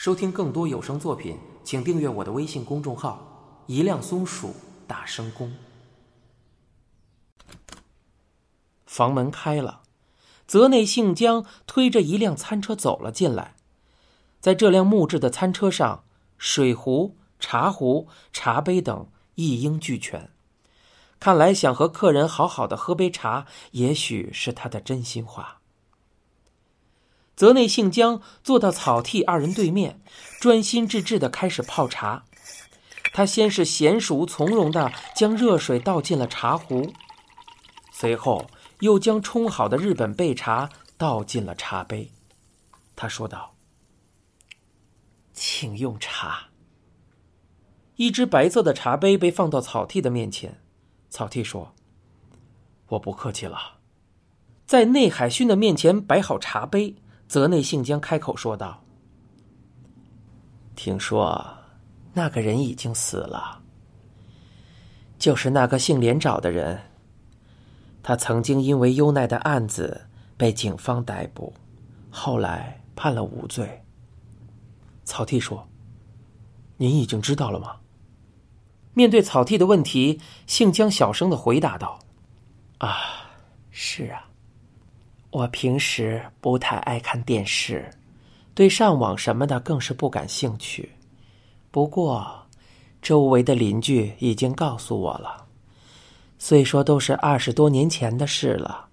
收听更多有声作品，请订阅我的微信公众号“一辆松鼠大声公”。房门开了，泽内幸江推着一辆餐车走了进来。在这辆木质的餐车上，水壶、茶壶、茶杯等一应俱全。看来想和客人好好的喝杯茶，也许是他的真心话。泽内幸江坐到草剃二人对面，专心致志的开始泡茶。他先是娴熟从容的将热水倒进了茶壶，随后又将冲好的日本焙茶倒进了茶杯。他说道：“请用茶。”一只白色的茶杯被放到草剃的面前，草剃说：“我不客气了。”在内海勋的面前摆好茶杯。泽内幸江开口说道：“听说那个人已经死了，就是那个姓连找的人。他曾经因为优奈的案子被警方逮捕，后来判了无罪。”草剃说：“您已经知道了吗？”面对草剃的问题，幸江小声的回答道：“啊，是啊。”我平时不太爱看电视，对上网什么的更是不感兴趣。不过，周围的邻居已经告诉我了，虽说都是二十多年前的事了，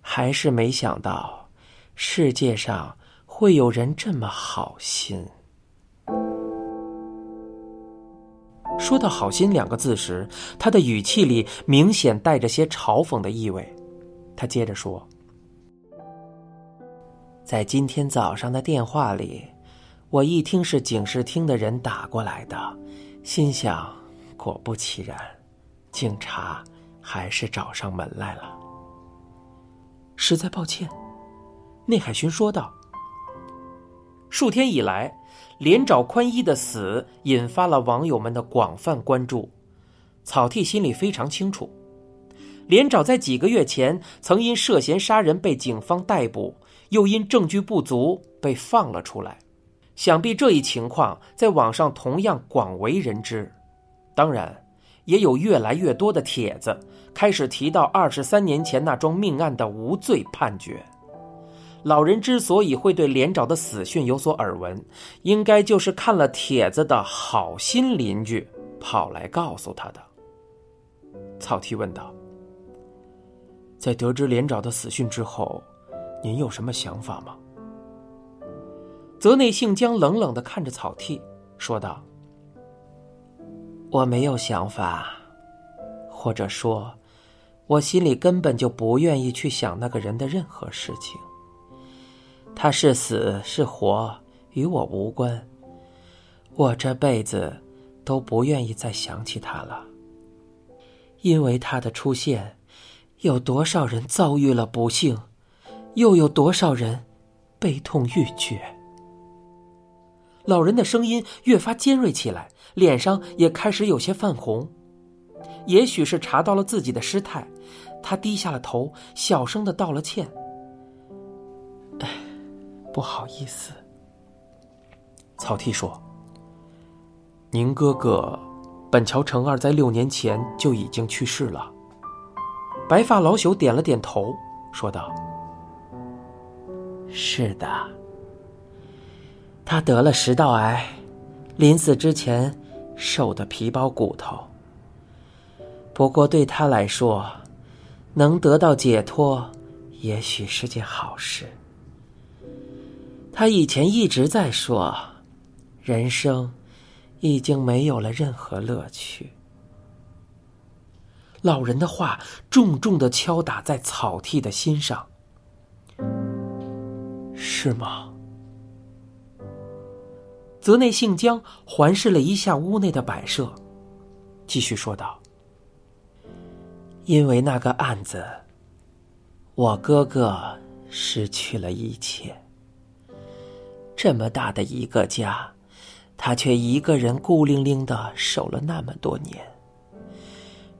还是没想到世界上会有人这么好心。说到“好心”两个字时，他的语气里明显带着些嘲讽的意味。他接着说。在今天早上的电话里，我一听是警视厅的人打过来的，心想，果不其然，警察还是找上门来了。实在抱歉，内海巡说道。数天以来，连找宽一的死引发了网友们的广泛关注。草剃心里非常清楚，连找在几个月前曾因涉嫌杀人被警方逮捕。又因证据不足被放了出来，想必这一情况在网上同样广为人知。当然，也有越来越多的帖子开始提到二十三年前那桩命案的无罪判决。老人之所以会对连长的死讯有所耳闻，应该就是看了帖子的好心邻居跑来告诉他的。草剃问道：“在得知连长的死讯之后。”您有什么想法吗？泽内幸江冷冷的看着草剃，说道：“我没有想法，或者说，我心里根本就不愿意去想那个人的任何事情。他是死是活，与我无关。我这辈子都不愿意再想起他了，因为他的出现，有多少人遭遇了不幸。”又有多少人悲痛欲绝？老人的声音越发尖锐起来，脸上也开始有些泛红。也许是查到了自己的失态，他低下了头，小声的道了歉：“哎，不好意思。”草剃说：“您哥哥本桥成二在六年前就已经去世了。”白发老朽点了点头，说道。是的，他得了食道癌，临死之前瘦的皮包骨头。不过对他来说，能得到解脱，也许是件好事。他以前一直在说，人生已经没有了任何乐趣。老人的话重重的敲打在草剃的心上。是吗？泽内幸江环视了一下屋内的摆设，继续说道：“因为那个案子，我哥哥失去了一切。这么大的一个家，他却一个人孤零零的守了那么多年。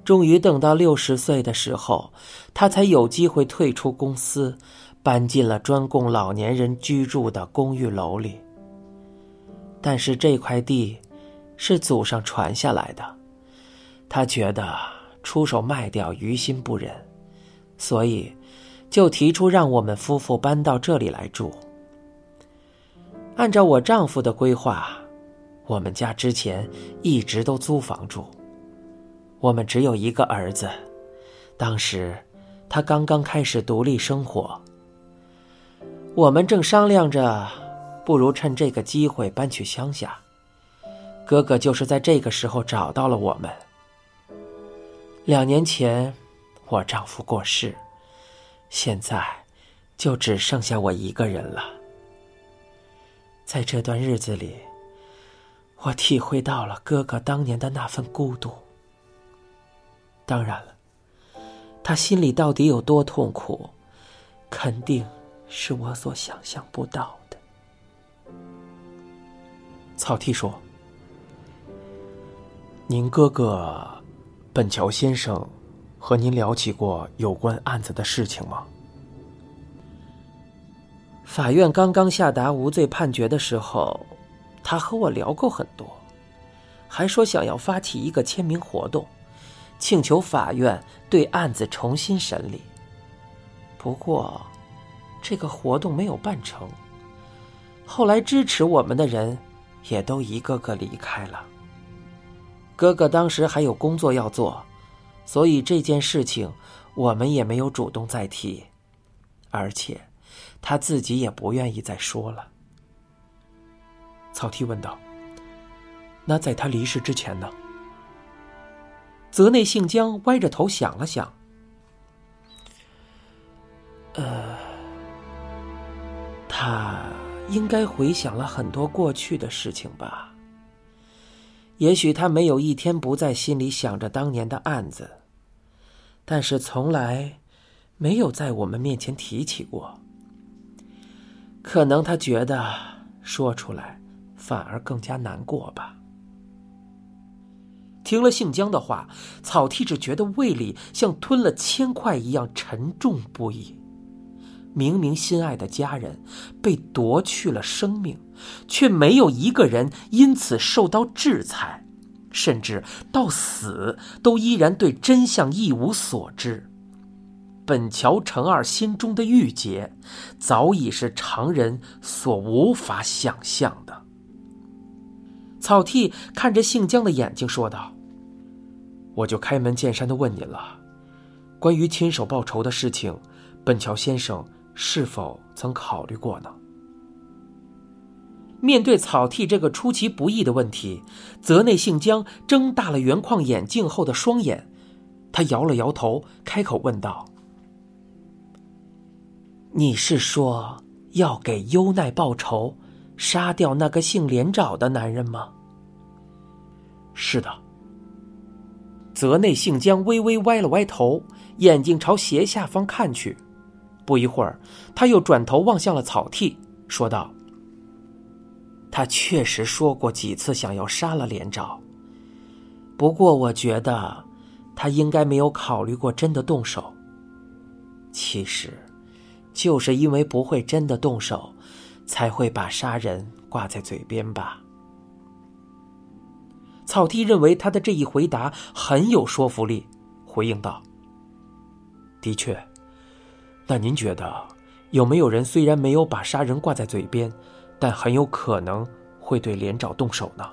终于等到六十岁的时候，他才有机会退出公司。”搬进了专供老年人居住的公寓楼里。但是这块地是祖上传下来的，他觉得出手卖掉于心不忍，所以就提出让我们夫妇搬到这里来住。按照我丈夫的规划，我们家之前一直都租房住。我们只有一个儿子，当时他刚刚开始独立生活。我们正商量着，不如趁这个机会搬去乡下。哥哥就是在这个时候找到了我们。两年前，我丈夫过世，现在就只剩下我一个人了。在这段日子里，我体会到了哥哥当年的那份孤独。当然了，他心里到底有多痛苦，肯定是我所想象不到的。草剃说：“您哥哥本桥先生和您聊起过有关案子的事情吗？”法院刚刚下达无罪判决的时候，他和我聊过很多，还说想要发起一个签名活动。请求法院对案子重新审理。不过，这个活动没有办成。后来支持我们的人也都一个个离开了。哥哥当时还有工作要做，所以这件事情我们也没有主动再提，而且他自己也不愿意再说了。草剃问道：“那在他离世之前呢？”泽内信江歪着头想了想，呃，他应该回想了很多过去的事情吧。也许他没有一天不在心里想着当年的案子，但是从来没有在我们面前提起过。可能他觉得说出来反而更加难过吧。听了姓江的话，草剃只觉得胃里像吞了铅块一样沉重不已。明明心爱的家人被夺去了生命，却没有一个人因此受到制裁，甚至到死都依然对真相一无所知。本桥成二心中的郁结，早已是常人所无法想象的。草剃看着姓江的眼睛说道。我就开门见山的问您了，关于亲手报仇的事情，本桥先生是否曾考虑过呢？面对草剃这个出其不意的问题，泽内信江睁大了圆框眼镜后的双眼，他摇了摇头，开口问道：“你是说要给优奈报仇，杀掉那个姓连长的男人吗？”“是的。”泽内幸江微微歪了歪头，眼睛朝斜下方看去。不一会儿，他又转头望向了草剃，说道：“他确实说过几次想要杀了连长，不过我觉得他应该没有考虑过真的动手。其实，就是因为不会真的动手，才会把杀人挂在嘴边吧。”草剃认为他的这一回答很有说服力，回应道：“的确，那您觉得有没有人虽然没有把杀人挂在嘴边，但很有可能会对连长动手呢？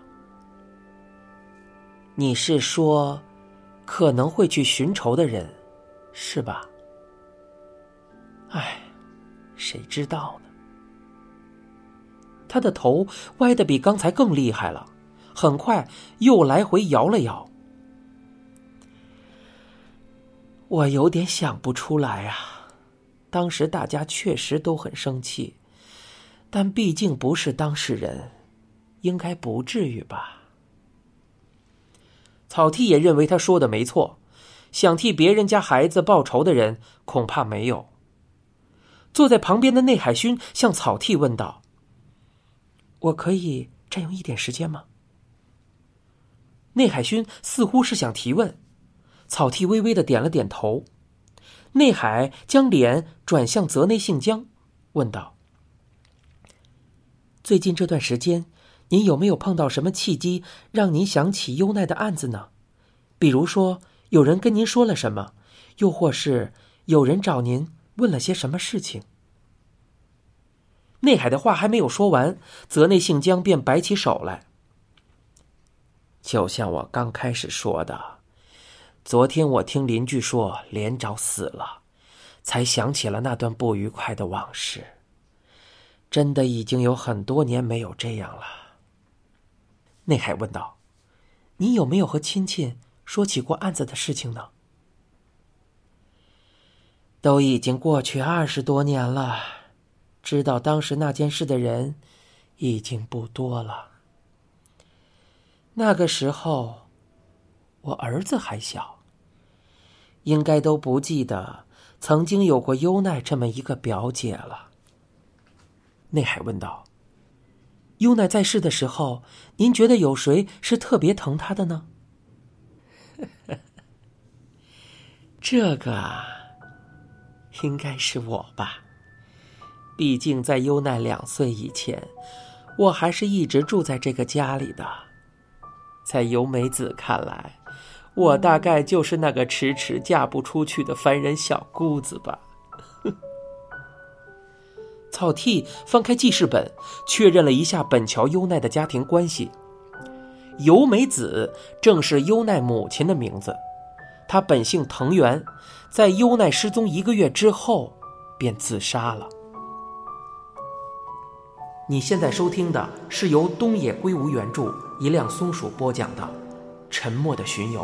你是说，可能会去寻仇的人，是吧？哎，谁知道呢？他的头歪的比刚才更厉害了。”很快又来回摇了摇，我有点想不出来啊。当时大家确实都很生气，但毕竟不是当事人，应该不至于吧？草剃也认为他说的没错，想替别人家孩子报仇的人恐怕没有。坐在旁边的内海勋向草剃问道：“我可以占用一点时间吗？”内海勋似乎是想提问，草剃微微的点了点头。内海将脸转向泽内信江，问道：“最近这段时间，您有没有碰到什么契机让您想起优奈的案子呢？比如说，有人跟您说了什么，又或是有人找您问了些什么事情？内海的话还没有说完，泽内幸江便摆起手来。就像我刚开始说的，昨天我听邻居说连长死了，才想起了那段不愉快的往事。真的已经有很多年没有这样了。内海问道：“你有没有和亲戚说起过案子的事情呢？”都已经过去二十多年了，知道当时那件事的人已经不多了。那个时候，我儿子还小，应该都不记得曾经有过优奈这么一个表姐了。内海问道：“优奈在世的时候，您觉得有谁是特别疼她的呢？” 这个应该是我吧。毕竟在优奈两岁以前，我还是一直住在这个家里的。在由美子看来，我大概就是那个迟迟嫁不出去的凡人小姑子吧。草剃翻开记事本，确认了一下本桥优奈的家庭关系。由美子正是优奈母亲的名字，她本姓藤原，在优奈失踪一个月之后便自杀了。你现在收听的是由东野圭吾原著、一辆松鼠播讲的《沉默的巡游》。